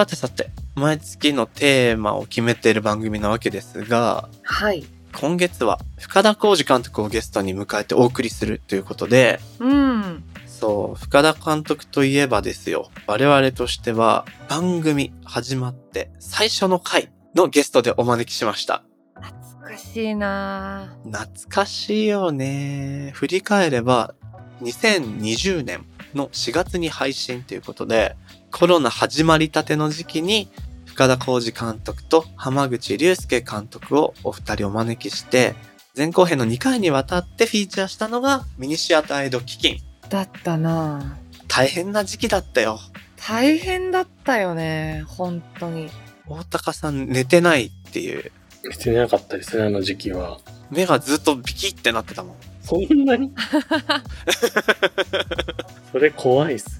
さてさて、毎月のテーマを決めている番組なわけですが、はい。今月は深田浩二監督をゲストに迎えてお送りするということで、うん。そう、深田監督といえばですよ。我々としては番組始まって最初の回のゲストでお招きしました。懐かしいな懐かしいよね。振り返れば、2020年の4月に配信ということで、コロナ始まりたての時期に、深田浩二監督と浜口竜介監督をお二人お招きして、前後編の2回にわたってフィーチャーしたのがミニシアターエド基金。だったな大変な時期だったよ。大変だったよね。本当に。大高さん寝てないっていう。してなかったですね、あの時期は。目がずっとビキってなってたもん。そんなに？それ怖いっすね。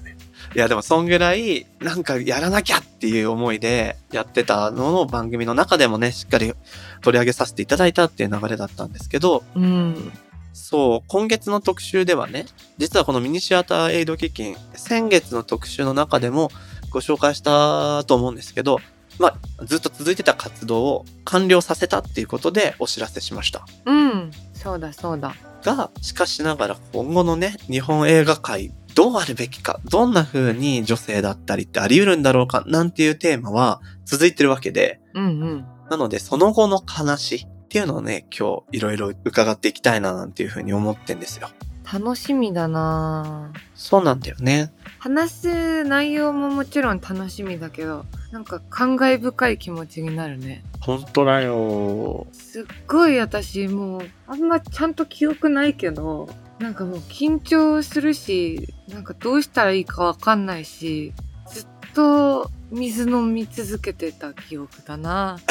いやでもそんぐらいなんかやらなきゃっていう思いでやってたのの番組の中でもね、しっかり取り上げさせていただいたっていう流れだったんですけど、うん。そう、今月の特集ではね、実はこのミニシアターエイド基金、先月の特集の中でもご紹介したと思うんですけど、まあ、ずっと続いてた活動を完了させたっていうことでお知らせしました。うん。そうだそうだ。が、しかしながら今後のね、日本映画界どうあるべきか、どんな風に女性だったりってあり得るんだろうか、なんていうテーマは続いてるわけで、うんうん。なのでその後の話っていうのをね、今日いろいろ伺っていきたいななんていう風に思ってんですよ。楽しみだなそうなんだよね。話す内容ももちろん楽しみだけど、なんか感慨深い気持ちになるね。本当だよ。すっごい私もうあんまちゃんと記憶ないけどなんかもう緊張するしなんかどうしたらいいかわかんないしずっと水飲み続けてた記憶だな。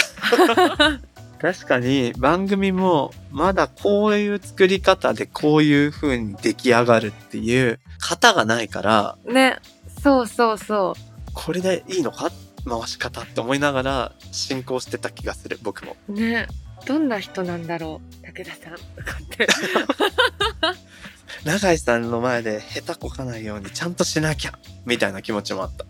確かに番組もまだこういう作り方でこういう風に出来上がるっていう型がないから、ねそうそうそこれでいいのか？回し方って思いながら進行してた気がする、僕も。うねどんな人なんだろう武田さん。とかって永井さんの前で下手こかないようにちゃんとしなきゃみたいな気持ちもあった。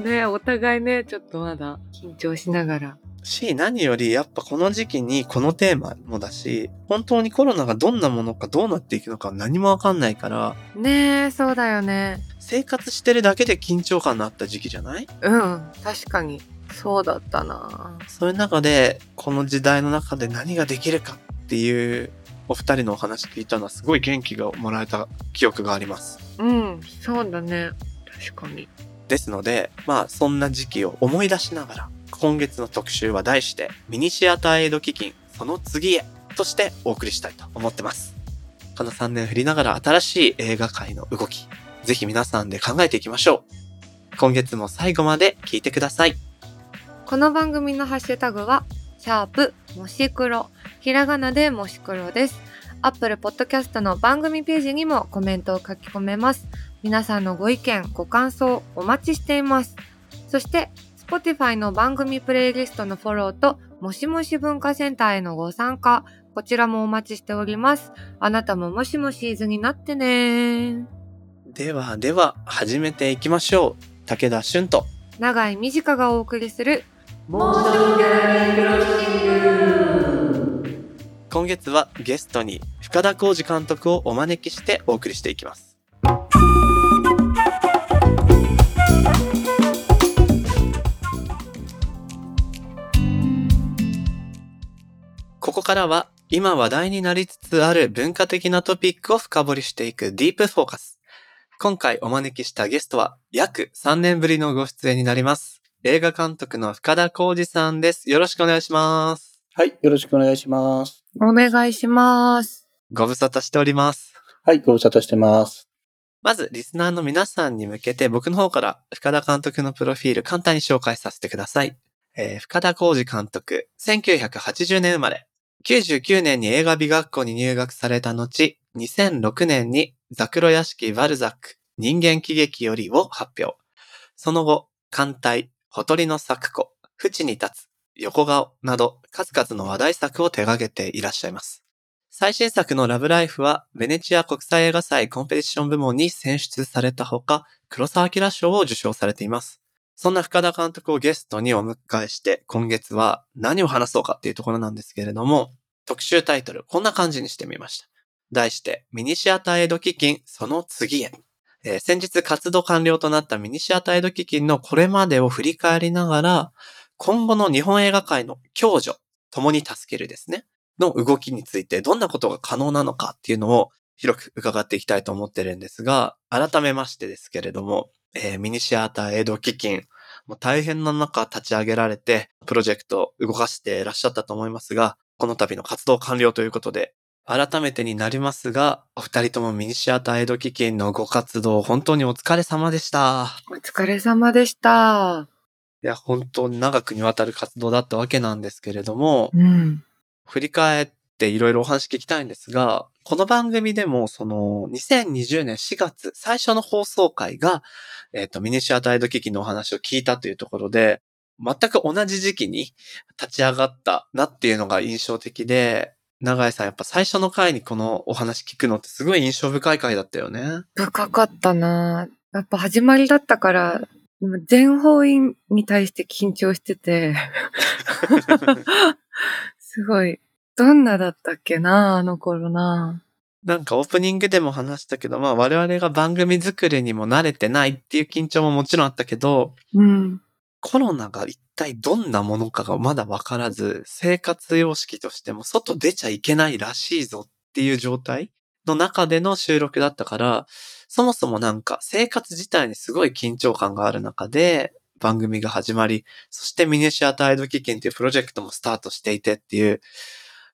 ねお互いねちょっとまだ緊張しながら。し、何よりやっぱこの時期にこのテーマもだし、本当にコロナがどんなものかどうなっていくのか何もわかんないから、ねそうだよね。生活してるだけで緊張感のあった時期じゃない？うん確かにそうだったなそういう中で、この時代の中で何ができるかっていうお二人のお話聞いたのはすごい元気がもらえた記憶があります。うんそうだね確かにですので、まあそんな時期を思い出しながら、今月の特集は題して、ミニシアターエイド基金、その次へとしてお送りしたいと思ってます。この3年振りながら新しい映画界の動き、ぜひ皆さんで考えていきましょう。今月も最後まで聞いてください。この番組のハッシュタグは、シャープもし黒、ひらがなでもし黒です。アップルポッドキャストの番組ページにもコメントを書き込めます。皆さんのご意見、ご感想お待ちしています。そして、Spotify の番組プレイリストのフォローと、もしもし文化センターへのご参加、こちらもお待ちしております。あなたももしもシーズになってねではでは、始めていきましょう。武田俊と、長い短がお送りするモーションキャラメルロシック今月はゲストに深田浩二監督をお招きしてお送りしていきます。ここからは今話題になりつつある文化的なトピックを深掘りしていくディープフォーカス。今回お招きしたゲストは約3年ぶりのご出演になります。映画監督の深田浩二さんです。よろしくお願いします。はい、よろしくお願いします。お願いします。ご無沙汰しております。はい、ご無沙汰してます。まず、リスナーの皆さんに向けて僕の方から深田監督のプロフィール簡単に紹介させてください。えー深田浩二監督、1980年生まれ。99年に映画美学校に入学された後、2006年にザクロ屋敷バルザック、人間喜劇よりを発表。その後、艦隊、ほとりの咲子、淵に立つ、横顔など数々の話題作を手掛けていらっしゃいます。最新作のラブライフは、ベネチア国際映画祭コンペティション部門に選出されたほか、黒沢明賞を受賞されています。そんな深田監督をゲストにお迎えして、今月は何を話そうかっていうところなんですけれども、特集タイトル、こんな感じにしてみました。題して、ミニシアターエド基金、その次へ。えー先日活動完了となったミニシアターエド基金のこれまでを振り返りながら、今後の日本映画界の共助、共に助けるですね、の動きについてどんなことが可能なのかっていうのを広く伺っていきたいと思ってるんですが、改めましてですけれども、えーミニシアターエイド基金、もう大変な中立ち上げられて、プロジェクト動かしていらっしゃったと思いますが、この度の活動完了ということで、改めてになりますが、お二人ともミニシアターエイド基金のご活動、本当にお疲れ様でした。お疲れ様でした。いや、本当に長くにわたる活動だったわけなんですけれども、うん。振り返っていろいろお話聞きたいんですが、この番組でも、その、2020年4月、最初の放送回が、えっ、と、ミニシアタード基金のお話を聞いたというところで、全く同じ時期に立ち上がったなっていうのが印象的で、長井さん、やっぱ最初の回にこのお話聞くのってすごい印象深い回だったよね。深かったなやっぱ始まりだったから、全方位に対して緊張してて、すごい、どんなだったっけなあの頃ななんかオープニングでも話したけど、まあ我々が番組作りにも慣れてないっていう緊張ももちろんあったけど、うん。コロナが一体どんなものかがまだわからず、生活様式としても外出ちゃいけないらしいぞっていう状態の中での収録だったから、そもそもなんか生活自体にすごい緊張感がある中で番組が始まり、そしてミニシアタイド基金っていうプロジェクトもスタートしていてっていう、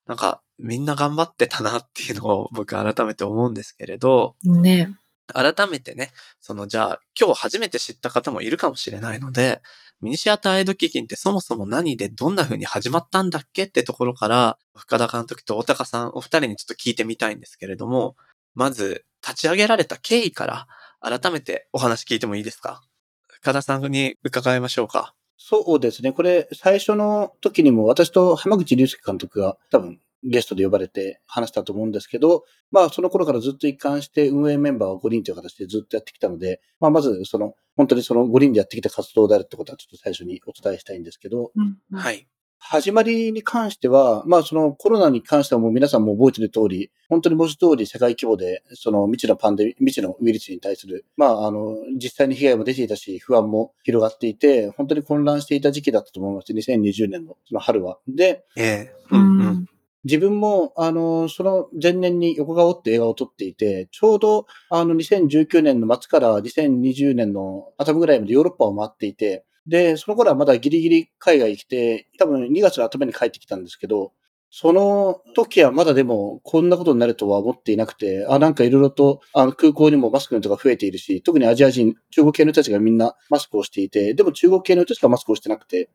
なんかみんな頑張ってたなっていうのを僕改めて思うんですけれど、ね。改めてね、そのじゃあ今日初めて知った方もいるかもしれないので、ミニシアターエイド基金ってそもそも何でどんな風に始まったんだっけってところから、深田監督と大高さんお二人にちょっと聞いてみたいんですけれども、まず立ち上げられた経緯から改めてお話聞いてもいいですか？深田さんに伺いましょうか。そうですね。これ、最初の時にも私と浜口竜介監督が多分ゲストで呼ばれて話したと思うんですけど、まあその頃からずっと一貫して運営メンバーは5人という形でずっとやってきたので、まあまずその、本当にその5人でやってきた活動であるってことはちょっと最初にお伝えしたいんですけど、うん。はい。始まりに関しては、まあそのコロナに関してはもう皆さんも覚えてる通り、本当に文字通り世界規模で、その未知のパンデミ、未知のウイルスに対する、まああの、実際に被害も出ていたし、不安も広がっていて、本当に混乱していた時期だったと思います。2020年のその春は。で、ええううんうん。ん。自分も、あの、その前年に横顔って映画を撮っていて、ちょうど、あの、2019年の末から2020年の頭ぐらいまでヨーロッパを回っていて、で、その頃はまだギリギリ海外来て、多分2月の頭に帰ってきたんですけど、その時はまだでもこんなことになるとは思っていなくて、あ、なんかいろいろとあの空港にもマスクの人が増えているし、特にアジア人、中国系の人たちがみんなマスクをしていて、でも中国系の人しかマスクをしてなくて。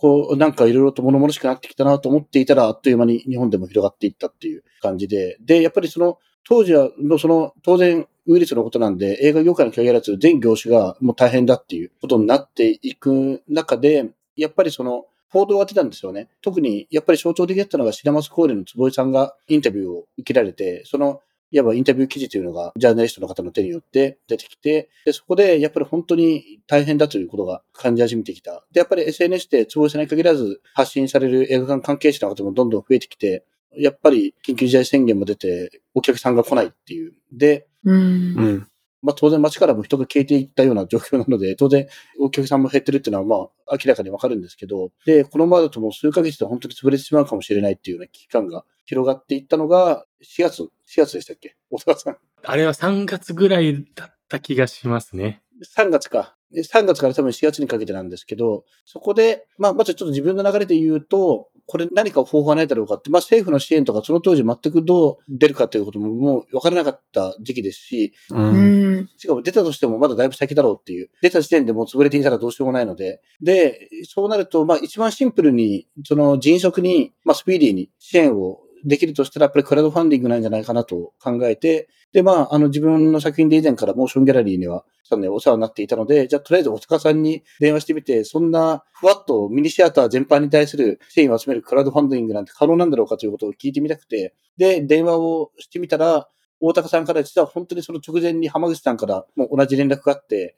こう、なんかいろいろと物々しくなってきたなと思っていたら、あっという間に日本でも広がっていったっていう感じで、で、やっぱりその、当時は、その、当然、ウイルスのことなんで、映画業界に限らず、全業種がもう大変だっていうことになっていく中で、やっぱりその、報道が出たんですよね。特に、やっぱり象徴的だったのが、シナマスコーレの坪井さんがインタビューを受けられて、その、いわばインタビュー記事というのが、ジャーナリストの方の手によって出てきて、で、そこで、やっぱり本当に大変だということが感じ始めてきた。で、やっぱり SNS で坪井さんに限らず発信される映画館関係者の方もどんどん増えてきて、やっぱり緊急事態宣言も出て、お客さんが来ないっていう。で、うんうん。まあ当然街からも人が消えていったような状況なので、当然お客さんも減ってるっていうのはまあ明らかにわかるんですけど、で、このままだともう数ヶ月で本当に潰れてしまうかもしれないっていうような危機感が広がっていったのが、4月、4月でしたっけ？大沢さん。あれは3月ぐらいだった気がしますね。3月か。で3月から多分4月にかけてなんですけど、そこで、まあ、まずちょっと自分の流れで言うと、これ何か方法はないだろうかって、まあ政府の支援とかその当時全くどう出るかということももう分からなかった時期ですし、う。うんん。しかも出たとしてもまだだいぶ先だろうっていう、出た時点でもう潰れていたらどうしようもないので、で、そうなると、まあ一番シンプルに、その迅速に、まあスピーディーに支援をできるとしたら、やっぱりクラウドファンディングなんじゃないかなと考えて、で、まあ、あの自分の作品で以前からモーションギャラリーには、さんね、お世話になっていたので、じゃあとりあえず大塚さんに電話してみて、そんなふわっとミニシアター全般に対する支援を集めるクラウドファンディングなんて可能なんだろうかということを聞いてみたくて、で、電話をしてみたら、大高さんから実は本当にその直前に浜口さんからもう同じ連絡があって、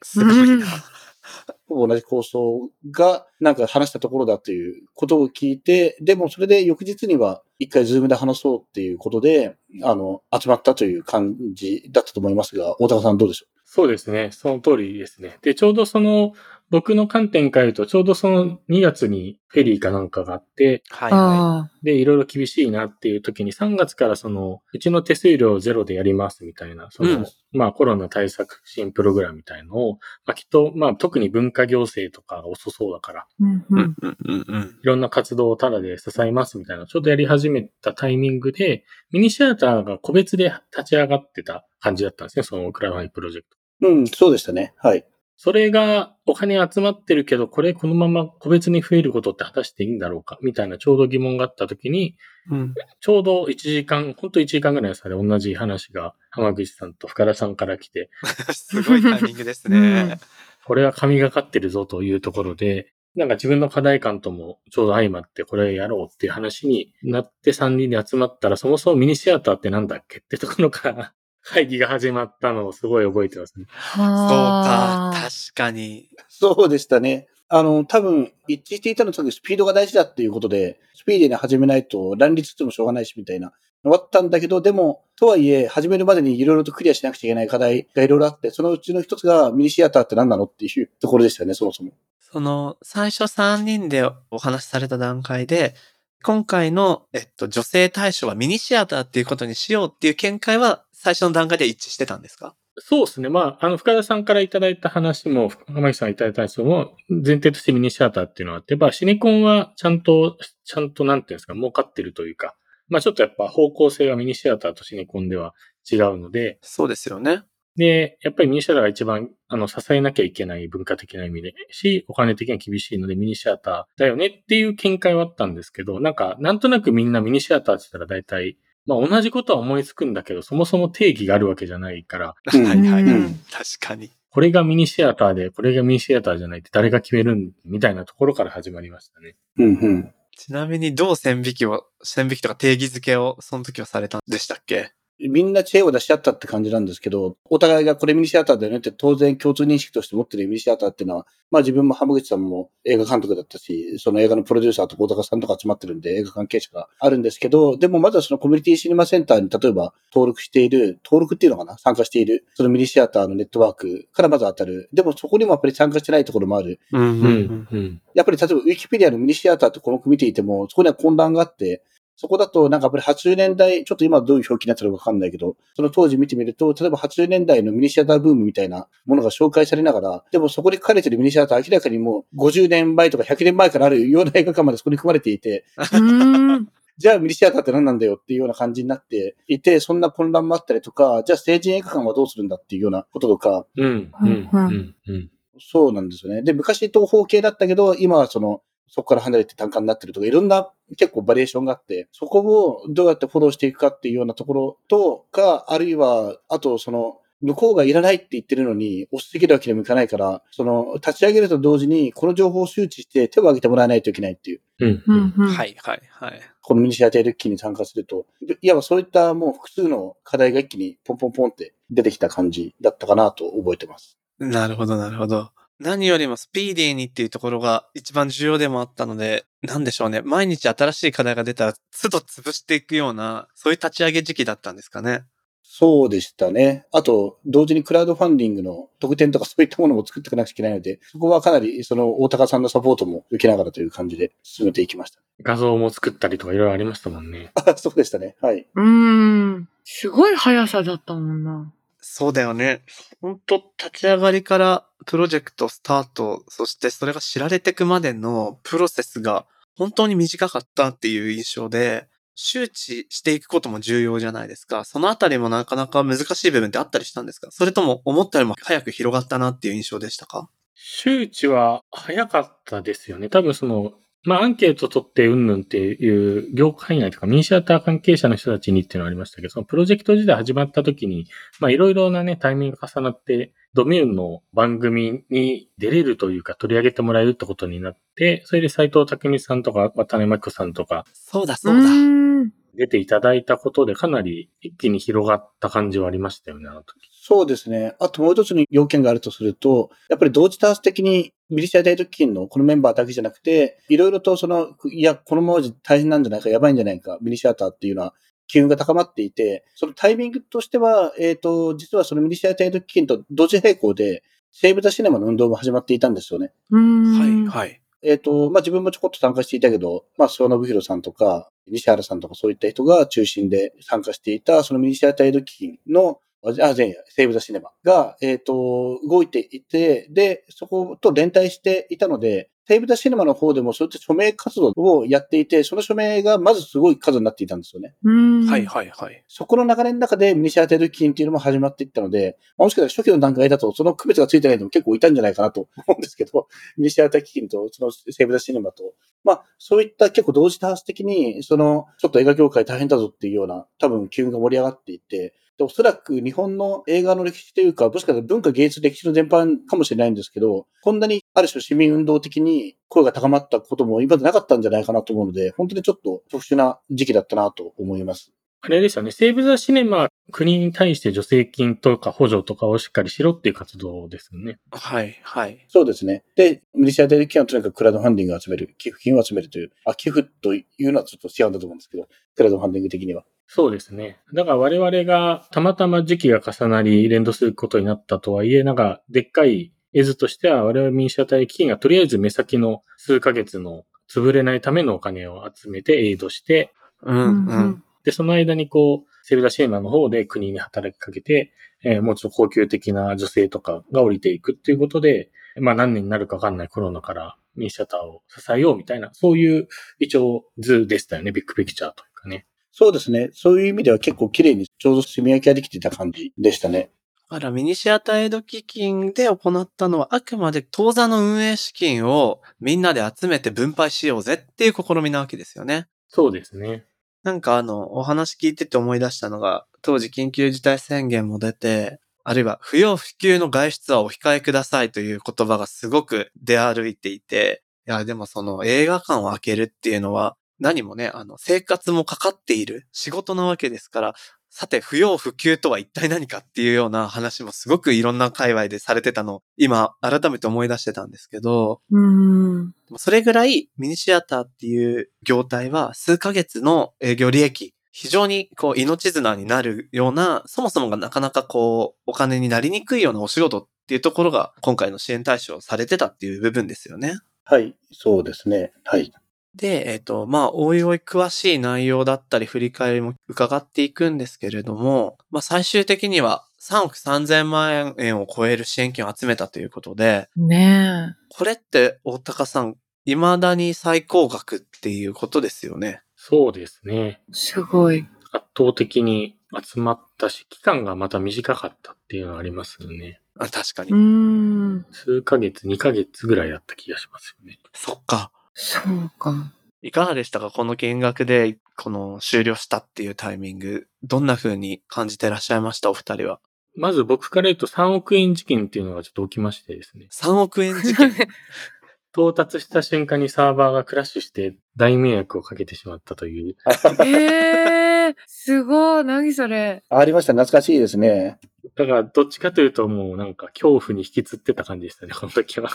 ほぼ同じ構想が、なんか話したところだということを聞いて、でもそれで翌日には一回ズームで話そうっていうことで、あの、集まったという感じだったと思いますが、大高さんどうでしょう？そうですね。その通りですね。で、ちょうどその、僕の観点から言うと、ちょうどその2月にフェリーかなんかがあって、はいはあで、いろいろ厳しいなっていう時に3月からその、うちの手数料ゼロでやりますみたいな、その、うんまあコロナ対策支援プログラムみたいのを、まあきっと、まあ特に文化行政とかが遅そうだから、うんい。ううんんうんうんうん。いろんな活動をタダで支えますみたいな、ちょうどやり始めたタイミングで、ミニシアターが個別で立ち上がってた感じだったんですね、そのクラウドファンディングプロジェクト。ううん、そうでしたね。はい。それがお金集まってるけど、これこのまま個別に増えることって果たしていいんだろうか？みたいなちょうど疑問があった時に、うん。ちょうど1時間、ほんと1時間ぐらいの差で同じ話が浜口さんと深田さんから来て、すごいタイミングですね。これは神がかってるぞというところで、なんか自分の課題感ともちょうど相まってこれやろうっていう話になって3人で集まったら、そもそもミニシアターってなんだっけってところから会議が始まったのをすごい覚えてますね。そうかは。確かに。そうでしたね。あの、多分、一致していたのはとスピードが大事だっていうことで、スピーディーに始めないと乱立してもしょうがないしみたいなのがあったんだけど、でも、とはいえ、始めるまでにいろいろとクリアしなくちゃいけない課題がいろいろあって、そのうちの一つがミニシアターって何なのっていうところでしたよね、そもそも。その、最初3人でお話しされた段階で、今回の、えっと、女性対象はミニシアターっていうことにしようっていう見解は最初の段階で一致してたんですか？そうですね。まあ、あの、深田さんからいただいた話も、浜口さんがいただいた話も、前提としてミニシアターっていうのがあって、まあ、シネコンはちゃんと、ちゃんとなんていうんですか、儲かってるというか、まあ、ちょっとやっぱ方向性がミニシアターとシネコンでは違うので、そうですよね。で、やっぱりミニシアターが一番、あの、支えなきゃいけない文化的な意味で、し、お金的には厳しいのでミニシアターだよねっていう見解はあったんですけど、なんか、なんとなくみんなミニシアターって言ったら大体、まあ同じことは思いつくんだけど、そもそも定義があるわけじゃないから、う んはいはい。うん確かに。これがミニシアターで、これがミニシアターじゃないって誰が決めるんみたいなところから始まりましたね。うんうん。ちなみにどう線引きを、線引きとか定義づけをその時はされたんでしたっけ？みんな知恵を出し合ったって感じなんですけど、お互いがこれミニシアターだよねって当然共通認識として持ってるミニシアターっていうのは、まあ自分も浜口さんも映画監督だったし、その映画のプロデューサーと大高さんとか集まってるんで映画関係者があるんですけど、でもまずはそのコミュニティシネマセンターに例えば登録している、登録っていうのかな？参加している、そのミニシアターのネットワークからまず当たる。でもそこにもやっぱり参加してないところもある。うんうん。うん。やっぱり例えばウィキペディアのミニシアターってこの組見ていても、そこには混乱があって、そこだとなんかやっぱり80年代、ちょっと今どういう表記になってるのかわかんないけど、その当時見てみると、例えば80年代のミニシアターブームみたいなものが紹介されながら、でもそこに書かれてるミニシアター明らかにもう50年前とか100年前からあるような映画館までそこに組まれていて、うん。じゃあミニシアターって何なんだよっていうような感じになっていて、そんな混乱もあったりとか、じゃあ成人映画館はどうするんだっていうようなこととか、うん。うん。うん。うん。そうなんですよね。で、昔東方系だったけど、今はその、そこから離れて単価になってるとか、いろんな結構バリエーションがあって、そこをどうやってフォローしていくかっていうようなところとか、あるいは、あとその、向こうがいらないって言ってるのに、押しすぎるわけにもいかないから、その、立ち上げると同時に、この情報を周知して手を挙げてもらわないといけないっていう。うん。うん。うん。はいはいはい。このミニシアタールッキーに参加すると、いわばそういったもう複数の課題が一気にポンポンポンって出てきた感じだったかなと覚えてます。なるほどなるほど。何よりもスピーディーにっていうところが一番重要でもあったので、なんでしょうね。毎日新しい課題が出たら、都度潰していくような、そういう立ち上げ時期だったんですかね。そうでしたね。あと、同時にクラウドファンディングの特典とかそういったものも作っていかなくちゃいけないので、そこはかなり、その、大高さんのサポートも受けながらという感じで進めていきました。画像も作ったりとかいろいろありましたもんね。あ、そうでしたね。はい。うん。すごい速さだったもんな。そうだよね。本当立ち上がりからプロジェクトスタート、そしてそれが知られてくまでのプロセスが本当に短かったっていう印象で、周知していくことも重要じゃないですか。そのあたりもなかなか難しい部分ってあったりしたんですか？それとも思ったよりも早く広がったなっていう印象でしたか？周知は早かったですよね。多分その、まあアンケート取ってうんぬんっていう業界内とかミニシアター関係者の人たちにっていうのがありましたけど、そのプロジェクト自体始まった時に、まあいろいろなね、タイミングが重なって、ドミューンの番組に出れるというか取り上げてもらえるってことになって、それで斎藤匠さんとか渡辺真紀子さんとかそうだそうだ。ん。出ていただいたことでかなり一気に広がった感じはありましたよね、あの時。そうですね。あともう一つの要件があるとすると、やっぱり同時多発的にミリシア大特勤のこのメンバーだけじゃなくて、いろいろとその、いや、このまま大変なんじゃないか、やばいんじゃないか、ミニシアターっていうのは機運が高まっていて、そのタイミングとしては、えっ、と、実はそのミニシア大特勤と同時並行で、セーブ・ザ・シネマの運動も始まっていたんですよね。うーん。はい、はい。えっ、と、まあ、自分もちょこっと参加していたけど、まあ、諏訪信弘さんとか、西原さんとかそういった人が中心で参加していた、そのミニシアタイド基金の、あ、前夜、セーブ・ザ・シネマが、えっ、と、動いていて、で、そこと連帯していたので、セーブ・ザ・シネマの方でもそういった署名活動をやっていて、その署名がまずすごい数になっていたんですよね。うーん。はい、はい、はい。そこの流れの中でミニシアタイド基金っていうのも始まっていったので、まあもしかしたら初期の段階だとその区別がついてない人も結構いたんじゃないかなと思うんですけど、ミニシアタイ基金とそのセーブ・ザ・シネマと、まあそういった結構同時多発的に、そのちょっと映画業界大変だぞっていうような多分機運が盛り上がっていて、でおそらく日本の映画の歴史というか、もしかしたら文化芸術歴史の全般かもしれないんですけど、こんなにある種市民運動的に声が高まったことも今までなかったんじゃないかなと思うので、本当にちょっと特殊な時期だったなと思います。あれですよね。セーブ・ザ・シネマ、国に対して助成金とか補助とかをしっかりしろっていう活動ですよね。はい、はい。そうですね。で、ミニシアタイド基金はとにかくクラウドファンディングを集める、寄付金を集めるという、あ、寄付というのはちょっと違うんだと思うんですけど、クラウドファンディング的には。そうですね。だから我々がたまたま時期が重なり連動することになったとはいえ、なんかでっかい絵図としては我々民主社体基金がとりあえず目先の数ヶ月の潰れないためのお金を集めてエイドして、うん、ううんん。で、その間にこう、セルダシェーマの方で国に働きかけて、えーもうちょっと高級的な女性とかが降りていくっていうことで、まあ何年になるかわかんないコロナからミニシアターを支えようみたいな、そういう一応図でしたよね。ビッグピクチャーというかね。そうですね。そういう意味では結構綺麗にちょうど住み分けができていた感じでしたね。あら、ミニシアターエイド基金で行ったのは、あくまで当座の運営資金をみんなで集めて分配しようぜっていう試みなわけですよね。そうですね。なんかあの、お話聞いてて思い出したのが、当時緊急事態宣言も出て、あるいは不要不急の外出はお控えくださいという言葉がすごく出歩いていて、いや、でもその映画館を開けるっていうのは、何もね、あの、生活もかかっている仕事なわけですから、さて、不要不急とは一体何かっていうような話もすごくいろんな界隈でされてたのを、今、改めて思い出してたんですけど、うーん。でもそれぐらいミニシアターっていう業態は数ヶ月の営業利益、非常にこう命綱になるような、そもそもがなかなかこうお金になりにくいようなお仕事っていうところが今回の支援対象されてたっていう部分ですよね。はい。そうですね。はい。で、えっ、と、まあ、おいおい詳しい内容だったり振り返りも伺っていくんですけれども、まあ、最終的には3億3000万円を超える支援金を集めたということで、ねこれって大高さん、未だに最高額っていうことですよね。そうですね。え。すごい。圧倒的に集まったし、期間がまた短かったっていうのはありますよね。あ確かに。うーん。数ヶ月、2ヶ月ぐらいだった気がしますよね。そっか。そうか。いかがでしたか？この金額で、この終了したっていうタイミング。どんな風に感じてらっしゃいました？お二人は。まず僕から言うと3億円事件っていうのがちょっと起きましてですね。3億円事件？到達した瞬間にサーバーがクラッシュして大迷惑をかけてしまったという。えー、すごい。何それ？ありました。懐かしいですね。だからどっちかというともうなんか恐怖に引きつってた感じでしたね、この時は。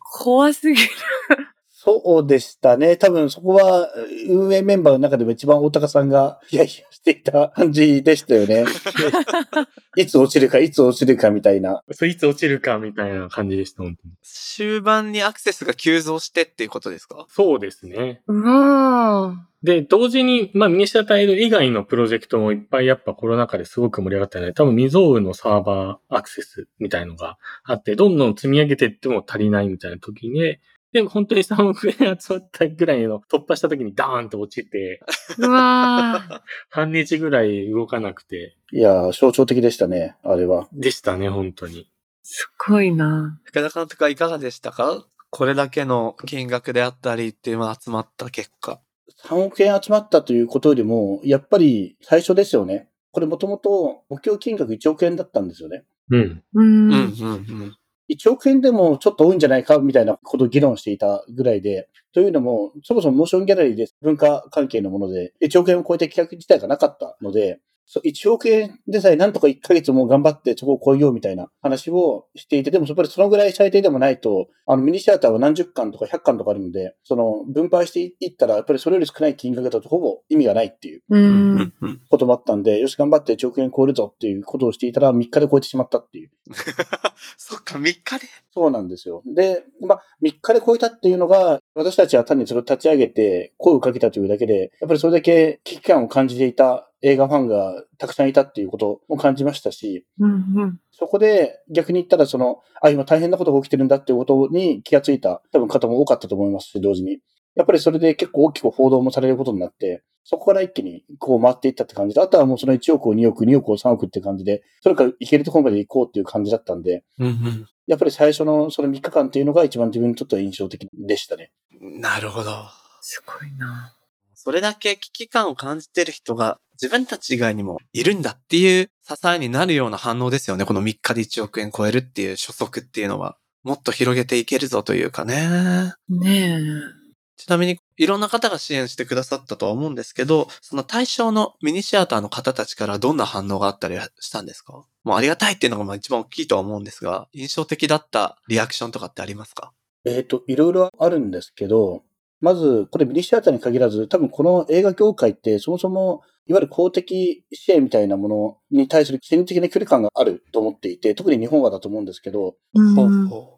怖すぎる。そうでしたね。多分そこは運営メンバーの中でも一番大高さんがヒヤヒヤしていた感じでしたよね。いつ落ちるか、いつ落ちるかみたいな。それいつ落ちるかみたいな感じでした、本当に。終盤にアクセスが急増してっていうことですか？そうですね。うわー。で、同時に、まあ、ミニシアタイド以外のプロジェクトもいっぱいやっぱコロナ禍ですごく盛り上がったので、多分未曾有のサーバーアクセスみたいのがあって、どんどん積み上げていっても足りないみたいな時に、でも本当に3億円集まったぐらいの突破した時にダーンと落ちて、うわー。半日ぐらい動かなくて、いやー、象徴的でしたね、あれは。でしたね、本当に。すごいな。福田監督はいかがでしたか？これだけの金額であったりっていうのが集まった結果。3億円集まったということよりも、やっぱり最初ですよね。これもともと目標金額1億円だったんですよね。うん。ううん、ん。うん、うん。1億円でもちょっと多いんじゃないかみたいなことを議論していたぐらいで、というのも、そもそもモーションギャラリーで文化関係のもので、1億円を超えた企画自体がなかったので、そう1億円でさえなんとか1ヶ月も頑張ってそこを超えようみたいな話をしていて、でもやっぱりそのぐらい最低でもないと、あのミニシアターは何十巻とか100巻とかあるので、その分配していったら、やっぱりそれより少ない金額だとほぼ意味がないっていう。こともあったんで、よし頑張って1億円超えるぞっていうことをしていたら3日で超えてしまったっていう。そっか、3日で？そうなんですよ。で、まあ、3日で超えたっていうのが、私たちは単にそれを立ち上げて声をかけたというだけで、やっぱりそれだけ危機感を感じていた映画ファンがたくさんいたっていうことも感じましたし、うんうん。そこで逆に言ったらその、あ、今大変なことが起きてるんだっていうことに気がついた多分方も多かったと思いますし、同時に。やっぱりそれで結構大きく報道もされることになって、そこから一気にこう回っていったって感じで、あとはもうその1億を2億、2億を3億って感じで、それから行けるところまで行こうっていう感じだったんで、うんやっぱり最初のその3日間っていうのが一番自分にとっては印象的でしたね。うん。なるほど。すごいな。それだけ危機感を感じてる人が自分たち以外にもいるんだっていう支えになるような反応ですよね。この3日で1億円超えるっていう初速っていうのは。もっと広げていけるぞというかね。ねちなみに、いろんな方が支援してくださったとは思うんですけど、その対象のミニシアターの方たちからどんな反応があったりしたんですか？もうありがたいっていうのがまあ一番大きいとは思うんですが、印象的だったリアクションとかってありますか？えっ、と、いろいろあるんですけど、まず、これミニシアターに限らず、多分この映画業界ってそもそも、いわゆる公的支援みたいなものに対する心理的な距離感があると思っていて、特に日本はだと思うんですけど、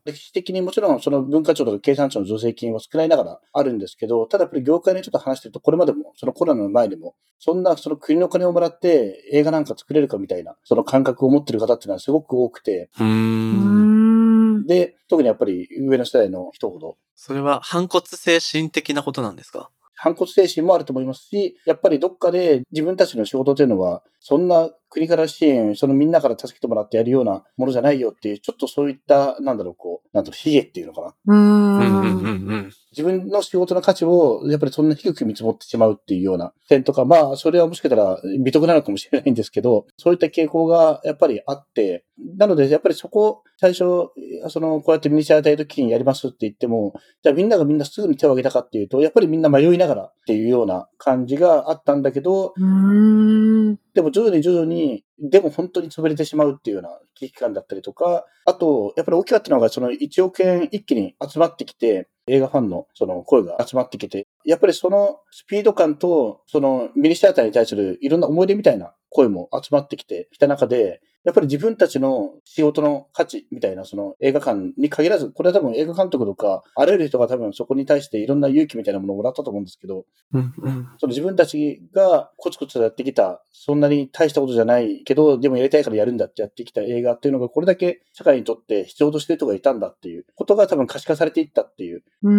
歴史的にもちろんその文化庁とか経産庁の助成金は少ないながらあるんですけど、ただやっぱり業界にちょっと話してると、これまでも、そのコロナの前にも、そんなその国の金をもらって映画なんか作れるかみたいな、その感覚を持ってる方っていうのはすごく多くて。で、特にやっぱり上の世代の人ほど、それは反骨精神的なことなんですか？反骨精神もあると思いますし、やっぱりどっかで自分たちの仕事というのは、そんな国から支援、そのみんなから助けてもらってやるようなものじゃないよっていう、ちょっとそういった、なんだろう、こう、なんだろう、卑下っていうのかな。ううんうんうんん。うん。自分の仕事の価値を、やっぱりそんな低く見積もってしまうっていうような点とか、まあ、それはもしかしたら美徳なのかもしれないんですけど、そういった傾向がやっぱりあって、なので、やっぱりそこ、最初、その、こうやってミニシアター時にやりますって言っても、じゃあみんながみんなすぐに手を挙げたかっていうと、やっぱりみんな迷いながらっていうような感じがあったんだけど、うん。でも徐々に徐々に、でも本当に潰れてしまうっていうような危機感だったりとか、あと、やっぱり大きかったのが、その1億円一気に集まってきて、映画ファンのその声が集まってきて、やっぱりそのスピード感と、そのミニシアターに対するいろんな思い出みたいな声も集まってきてきた中で、やっぱり自分たちの仕事の価値みたいな、その映画館に限らず、これは多分映画監督とか、あらゆる人が多分そこに対していろんな勇気みたいなものをもらったと思うんですけど、その自分たちがコツコツやってきた、そんなに大したことじゃないけど、でもやりたいからやるんだってやってきた映画っていうのが、これだけ社会にとって必要としてる人がいたんだっていうことが多分可視化されていったっていう。う。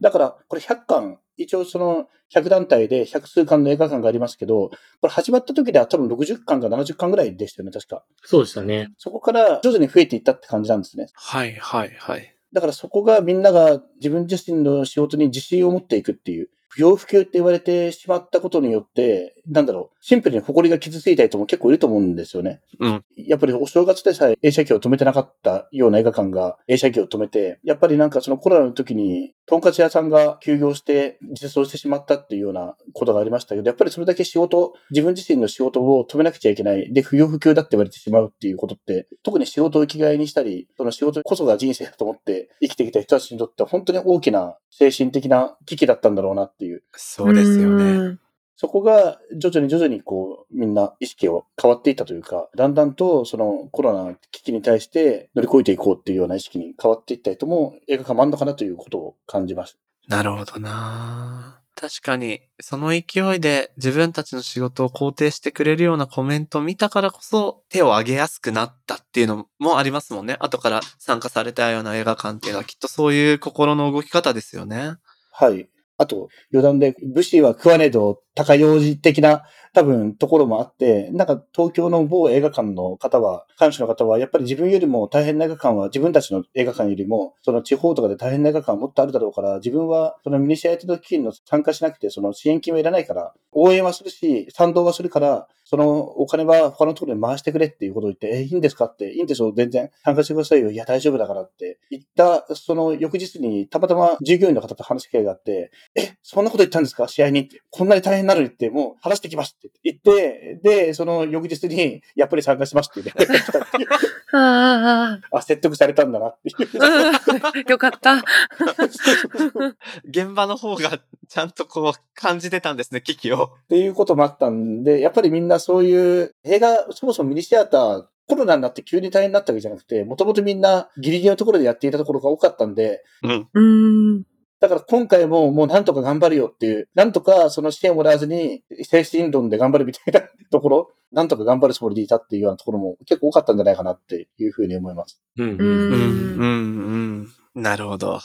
だから、これ100巻、一応その100団体で100数巻の映画館がありますけど、これ始まった時では多分60巻か70巻ぐらいでしたよね、確か。そうでしたね。そこから徐々に増えていったって感じなんですね。はいはいはい。だからそこがみんなが自分自身の仕事に自信を持っていくっていう、不要不急って言われてしまったことによって、なんだろう、シンプルに誇りが傷ついた人も結構いると思うんですよね。うん。やっぱりお正月でさえ映写機を止めてなかったような映画館が映写機を止めて、やっぱりなんかそのコロナの時に、とんかつ屋さんが休業して自殺をしてしまったっていうようなことがありましたけど、やっぱりそれだけ仕事、自分自身の仕事を止めなくちゃいけない。で、不要不急だって言われてしまうっていうことって、特に仕事を生きがいにしたり、その仕事こそが人生だと思って生きてきた人たちにとっては本当に大きな精神的な危機だったんだろうなっていう。そうですよね。うん。そこが徐々に徐々にこうみんな意識を変わっていったというか、だんだんとそのコロナ危機に対して乗り越えていこうっていうような意識に変わっていった人も映画館もあんのかなということを感じます。なるほどな確かに、その勢いで自分たちの仕事を肯定してくれるようなコメントを見たからこそ手を挙げやすくなったっていうのもありますもんね。後から参加されたような映画館っていうのはきっとそういう心の動き方ですよね。はい。あと、余談で、武士は食わねえと高用事的な多分ところもあって、なんか東京の某映画館の方は、監視の方は、やっぱり自分よりも大変な映画館は自分たちの映画館よりも、その地方とかで大変な映画館はもっとあるだろうから、自分はそのミニシアター基金の参加しなくて、その支援金はいらないから、応援はするし、賛同はするから、そのお金は他のところに回してくれっていうことを言って、え、いいんですかって、いいんですよ、全然参加してくださいよ。いや、大丈夫だからって言った、その翌日にたまたま従業員の方と話す機会があって、え、そんなこと言ったんですか？試合にって。こんなに大変なのにって、もう話してきますってって言って、で、その翌日に、やっぱり参加しますっていうねああ、説得されたんだなっていう。よかった。現場の方がちゃんとこう感じてたんですね、危機を。っていうこともあったんで、やっぱりみんなそういう映画、そもそもミニシアター、コロナになって急に大変になったわけじゃなくて、もともとみんなギリギリのところでやっていたところが多かったんで、うん。うん。だから今回ももうなんとか頑張るよっていう、なんとかその支援をもらわずに、精神論で頑張るみたいなところ、なんとか頑張るつもりでいたっていうようなところも結構多かったんじゃないかなっていうふうに思います。うんううん、うん、うん。なるほど。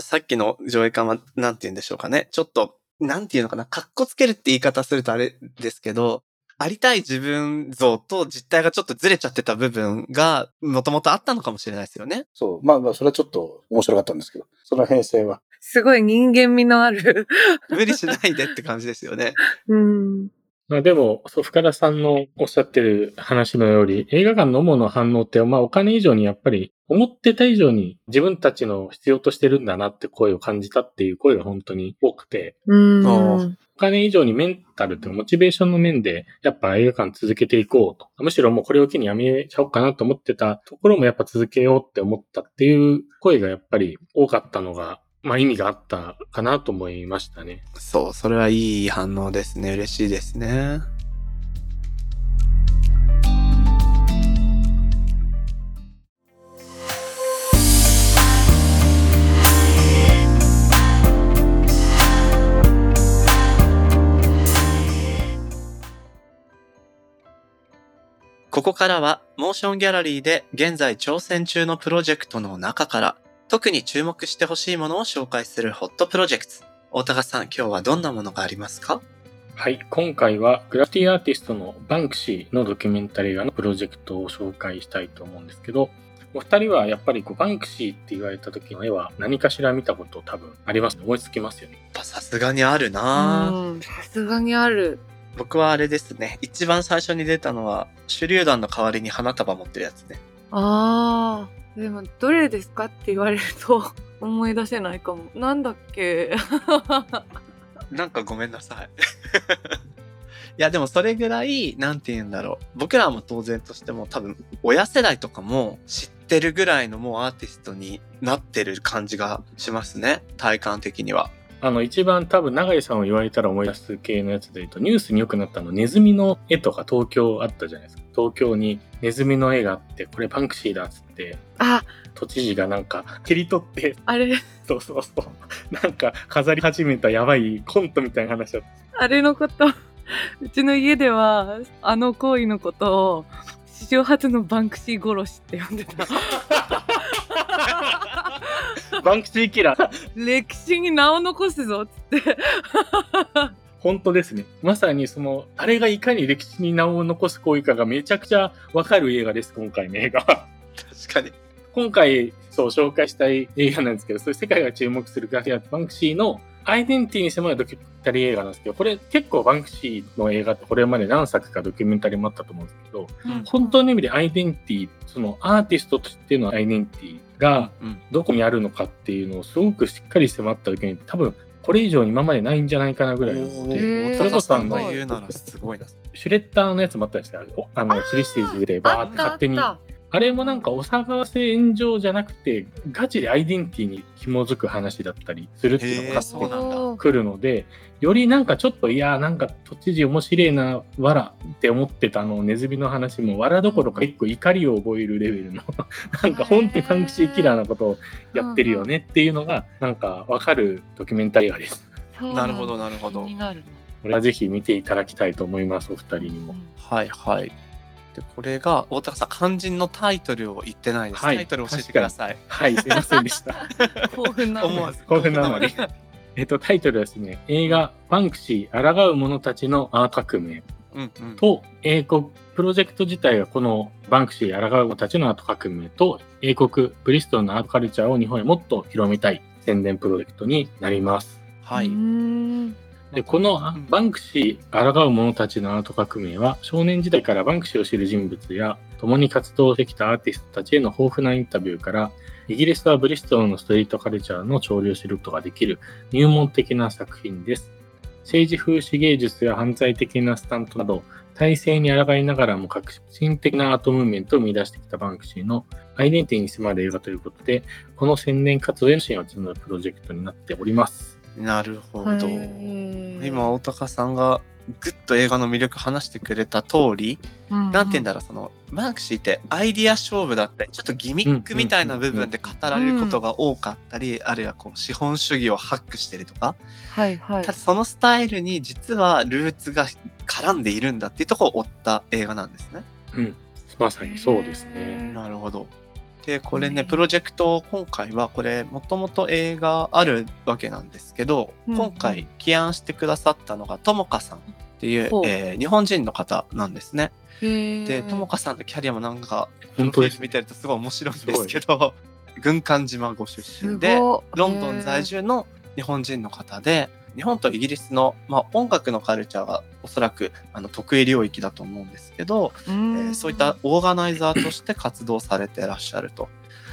さっきの上映感は、なんて言うんでしょうかね。ちょっと、なんて言うのかな。格好つけるって言い方するとあれですけど、ありたい自分像と実態がちょっとずれちゃってた部分が、もともとあったのかもしれないですよね。そう。まあまあ、それはちょっと面白かったんですけど、その編成は。すごい人間味のある。無理しないでって感じですよね。うん。まあでも、そう、深田さんのおっしゃってる話のように、映画館の主の反応って、まあお金以上にやっぱり、思ってた以上に自分たちの必要としてるんだなって声を感じたっていう声が本当に多くて、うん。お金以上にメンタルというかモチベーションの面で、やっぱ映画館続けていこうと。むしろもうこれを機にやめちゃおうかなと思ってたところもやっぱ続けようって思ったっていう声がやっぱり多かったのが、まあ意味があったかなと思いましたね。そう、それはいい反応ですね。嬉しいですね。ここからは、モーションギャラリーで現在挑戦中のプロジェクトの中から、特に注目してほしいものを紹介するホットプロジェクト。大高さん、今日はどんなものがありますか？はい、今回はグラフィティアーティストのバンクシーのドキュメンタリー映画のプロジェクトを紹介したいと思うんですけど、お二人はやっぱりこうバンクシーって言われた時の絵は何かしら見たこと多分あります思いつきますよね。やっぱさすがにあるなさすがにある。僕はあれですね。一番最初に出たのは、手榴弾の代わりに花束持ってるやつね。ああ。でも、どれですかって言われると 思い出せないかも。なんだっけ？なんかごめんなさい。いや、でもそれぐらい、なんて言うんだろう。僕らも当然としても多分、親世代とかも知ってるぐらいのもうアーティストになってる感じがしますね。体感的には。あの一番多分永井さんを言われたら思い出す系のやつで言うとニュースによくなったのネズミの絵とか東京あったじゃないですか。東京にネズミの絵があってこれパンクシーだっつってあ、都知事がなんか切り取ってあれ、そうそうそうなんか飾り始めたやばいコントみたいな話だった。あれのこと、うちの家では、あの行為のことを、史上初のバンクシー殺しって呼んでた。バンクシーキラー歴史に名を残すぞっつって。本当ですね。まさにその、あれがいかに歴史に名を残す行為かがめちゃくちゃわかる映画です、今回の映画は。確かに。今回、そう、紹介したい映画なんですけど、そういう世界が注目するグラフィアバンクシーのアイデンティティに迫るドキュメンタリー映画なんですけど、これ結構バンクシーの映画ってこれまで何作かドキュメンタリーもあったと思うんですけど、本当の意味でアイデンティティ、そのアーティストとしてのアイデンティティがうん。どこにあるのかっていうのをすごくしっかり迫った時に多分これ以上今までないんじゃないかなぐらいそれこそあの大高さんが言うならすごいな。シュレッダーのやつもあったんですけど、あの、スリステージでバーって勝手に。あれもなんかお騒がせ炎上じゃなくて、ガチでアイデンティティに紐づく話だったりするっていうのがそうなんだおー来るので、よりなんかちょっと、いやーなんか都知事面白いな、わらって思ってたあのネズミの話も、わらどころか結構怒りを覚えるレベルの、なんか本当にパンクシーキラーなことをやってるよねっていうのが、なんかわかるドキュメンタリー映画です。なるほど、なるほど。これはぜひ見ていただきたいと思います、お二人にも。はいはい。で、これが、大高さん、肝心のタイトルを言ってないです。はいタイトル教えてください。はい、すいませんでした。興奮な思わず。興奮なのに。えっと、タイトルはですね、映画、バンクシー、抗う者たちのアート革命うんうん。と、英国、プロジェクト自体がこのバンクシー、抗う者たちのアート革命と、英国、ブリストルのアートカルチャーを日本へもっと広めたい宣伝プロジェクトになります。はい。で、このうんバンクシー、抗う者たちのアート革命は、少年時代からバンクシーを知る人物や、共に活動してきたアーティストたちへの豊富なインタビューから、イギリスはブリストルのストリートカルチャーの潮流を知ることができる入門的な作品です。政治風刺芸術や犯罪的なスタントなど、体制に抗いながらも革新的なアートムーブメントを生み出してきたバンクシーのアイデンティティに迫る映画ということで、この宣伝活動への支援を募るプロジェクトになっております。なるほど。今今、大高さんがぐっと映画の魅力話してくれた通り、なんて言うんだろう、その、バンクシーってアイディア勝負だったり、ちょっとギミックみたいな部分で語られることが多かったり、あるいはこう、資本主義をハックしてるとか、はいはいただそのスタイルに実はルーツが絡んでいるんだっていうところを追った映画なんですね。うん。まさにそうですね。なるほど。で、これね、うん。プロジェクト、今回はこれ、もともと映画あるわけなんですけど、うん。今回起案してくださったのが、ともかさんっていうえー日本人の方なんですね。へで、ともかさんのキャリアもなんか、本当です。プロフィール見てるとすごい面白いんですけど、軍艦島ご出す身で、ごロンドン在住の日本人の方で、日本とイギリスの、まあ、音楽のカルチャーがおそらくあの得意領域だと思うんですけど、ええーそういったオーガナイザーとして活動されてらっしゃると。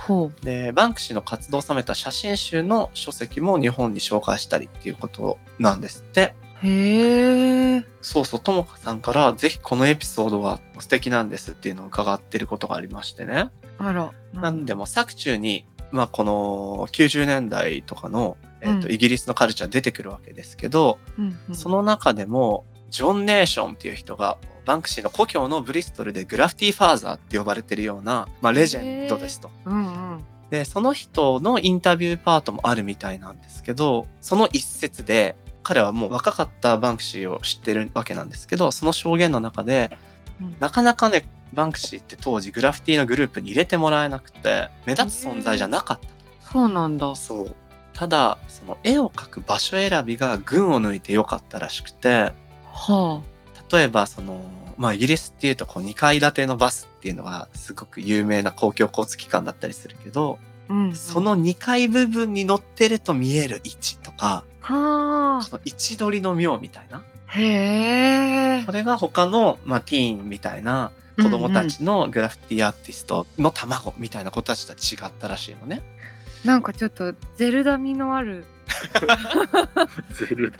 ほで、バンクシーの活動を収めた写真集の書籍も日本に紹介したりっていうことなんですって。うへえそうそう、ともかさんからぜひこのエピソードが素敵なんですっていうのを伺ってることがありましてね。あらなんでも作中に、まあこの90年代とかの、えーとうん。イギリスのカルチャー出てくるわけですけど、うんうん。その中でもジョン・ネーションっていう人がバンクシーの故郷のブリストルでグラフィティファーザーって呼ばれてるような、まあ、レジェンドですと。うんうん。で、その人のインタビューパートもあるみたいなんですけど、その一節で、彼はもう若かったバンクシーを知ってるわけなんですけど、その証言の中で、うん。なかなかね、バンクシーって当時グラフィティのグループに入れてもらえなくて、目立つ存在じゃなかった。そうなんだ。そう。ただ、その絵を描く場所選びが群を抜いてよかったらしくて、は例えばその、まあイギリスっていうとこう2階建てのバスっていうのがすごく有名な公共交通機関だったりするけど、あうん。その2階部分に乗ってると見える位置とか、はその位置取りの妙みたいな。あへえ。これが他の、まあ、ティーンみたいな子供たちのグラフィティアーティストの卵みたいな子たちとは違ったらしいのね。なんかちょっとゼルダ味のある ゼルダ。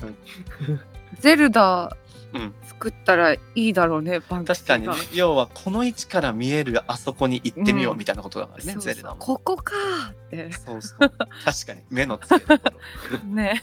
ゼルダうん作ったらいいだろうねバンクシーが確かにね。要はこの位置から見えるあそこに行ってみようみたいなことだからね、そうそうゼルダも。ここかーってそうそう。確かに目の付けどころ。ね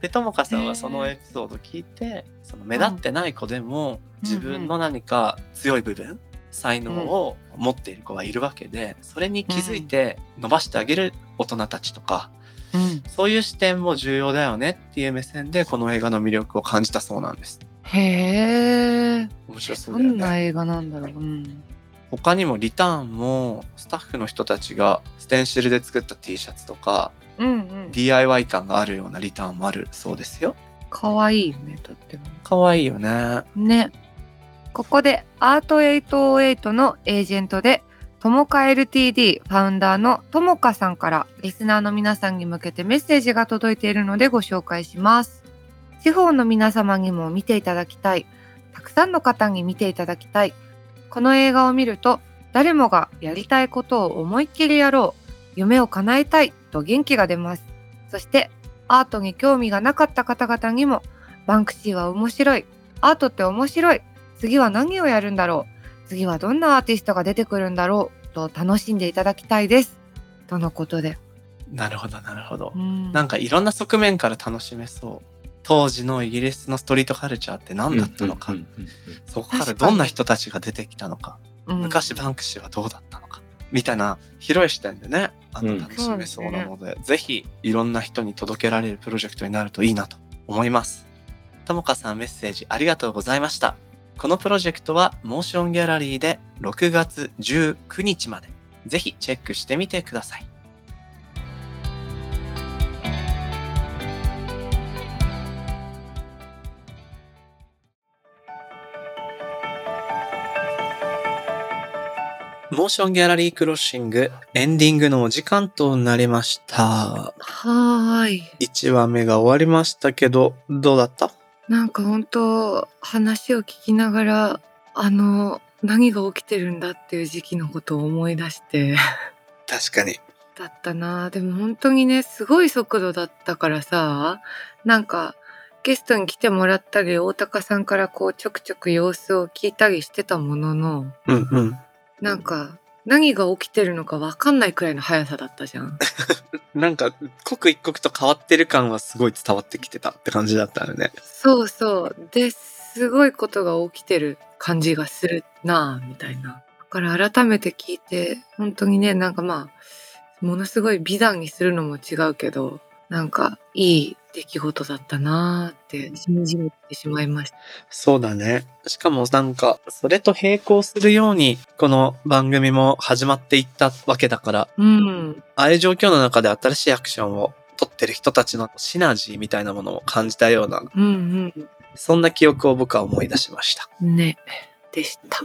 で、ともかさんはそのエピソードを聞いて、その目立ってない子でも自分の何か強い部分、才能を持っている子がいるわけで、それに気づいて伸ばしてあげる大人たちとか、うんそういう視点も重要だよねっていう目線でこの映画の魅力を感じたそうなんです。へえ面白そうどだよね。んな映画なんだろううん他にもリターンもスタッフの人たちがステンシルで作った T シャツとかうん DIY 感があるようなリターンもあるそうですよ。かわいいよねとってもかわいいよね。ね。ここでアート808のエージェントで、ともか LTD ファウンダーのともかさんからリスナーの皆さんに向けてメッセージが届いているのでご紹介します。地方の皆様にも見ていただきたい。たくさんの方に見ていただきたい。この映画を見ると、誰もがやりたいことを思いっきりやろう。夢を叶えたいと元気が出ます。そして、アートに興味がなかった方々にも、バンクシーは面白い。アートって面白い。次は何をやるんだろう？次はどんなアーティストが出てくるんだろう？と楽しんでいただきたいです？とのことで。なるほどなるほど。うんなんかいろんな側面から楽しめそう。当時のイギリスのストリートカルチャーって何だったのか、うんうんうんうんそこからどんな人たちが出てきたのか、うん昔バンクシーはどうだったのか、みたいな広い視点でね、あうんの楽しめそうなので、ぜひいろんな人に届けられるプロジェクトになるといいなと思います。ともかさんメッセージありがとうございました。このプロジェクトはモーションギャラリーで6月19日まで、ぜひチェックしてみてください。モーションギャラリークロッシングエンディングのお時間となりました。はーい。1話目が終わりましたけど、どうだった？なんか本当話を聞きながら、あの、何が起きてるんだっていう時期のことを思い出して、確かに。だったなでも本当にね、すごい速度だったからさ、なんか、ゲストに来てもらったり、大高さんからこうちょくちょく様子を聞いたりしてたものの、うんうん。なんか何が起きてるのかわかんないくらいの速さだったじゃん。なんか、刻一刻と変わってる感はすごい伝わってきてたって感じだったよね。そうそう。で、すごいことが起きてる感じがするなぁ、みたいな。だから改めて聞いて、本当にね、なんかまあ、ものすごい美談にするのも違うけど、なんかいい出来事だったなぁってしみじみてしまいました。そうだね。しかもなんか、それと並行するように、この番組も始まっていったわけだから、うん。ああいう状況の中で新しいアクションを取ってる人たちのシナジーみたいなものを感じたような、うんそんな記憶を僕は思い出しました。うん。ね。でした。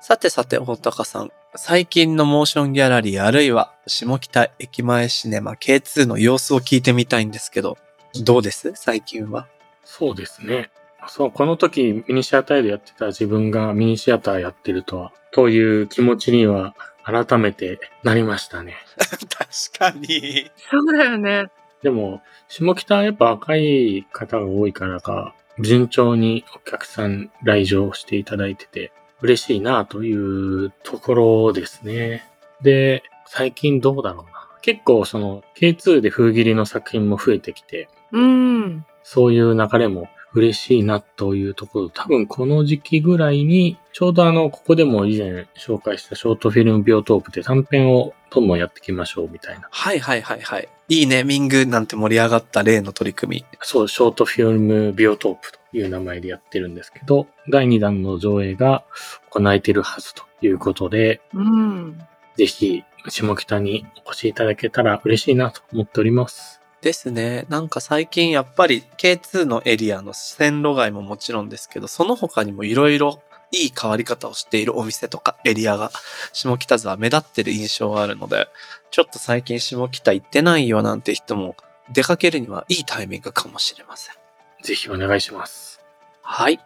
さてさて、大高さん。最近のモーションギャラリーあるいは下北駅前シネマ K2 の様子を聞いてみたいんですけど、どうです？最近は？そうですね。そう、この時ミニシアターでやってた自分がミニシアターやってるとは、という気持ちには改めてなりましたね。確かに。そうだよね。でも、下北はやっぱ若い方が多いからか、順調にお客さん来場していただいてて、嬉しいなというところですね。で、最近どうだろうな。結構その K2 で封切りの作品も増えてきて、うん。そういう流れも嬉しいなというところ、多分この時期ぐらいに、ちょうどあの、ここでも以前紹介したショートフィルムビオトープで短編をどんどんやっていきましょうみたいな。はいはいはいはい。いいネーミングなんて盛り上がった例の取り組み。そう、ショートフィルムビオトープという名前でやってるんですけど、第2弾の上映が行われているはずということで、うん。ぜひ、下北にお越しいただけたら嬉しいなと思っております。ですね。なんか最近やっぱり K2 のエリアの線路街ももちろんですけど、その他にもいろいろいい変わり方をしているお店とかエリアが下北沢目立ってる印象があるので、ちょっと最近下北行ってないよなんて人も出かけるにはいいタイミングかもしれません。ぜひお願いします。はい。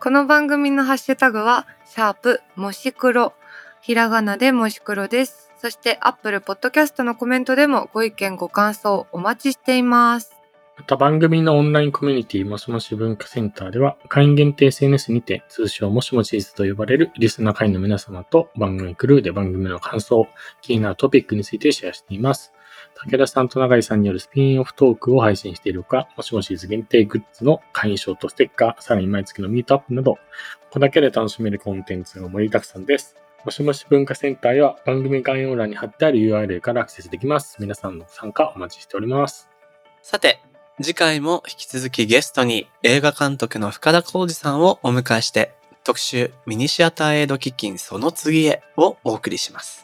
この番組のハッシュタグは、シャープもし黒。ひらがなでもし黒です。そして、アップルポッドキャストのコメントでもご意見ご感想お待ちしています。また番組のオンラインコミュニティもしもし文化センターでは会員限定 SNS にて通称もしもしーズと呼ばれるリスナー会員の皆様と番組クルーで番組の感想、気になるトピックについてシェアしています。武田さんと永井さんによるスピンオフトークを配信しているほか、もしもしーズ限定グッズの会員証とステッカー、さらに毎月のミートアップなど、ここだけで楽しめるコンテンツが盛りだくさんです。もしもし文化センターへは番組概要欄に貼ってある URL からアクセスできます。皆さんの参加お待ちしております。さて、次回も引き続きゲストに映画監督の深田浩二さんをお迎えして特集ミニシアターエイド基金その次へをお送りします。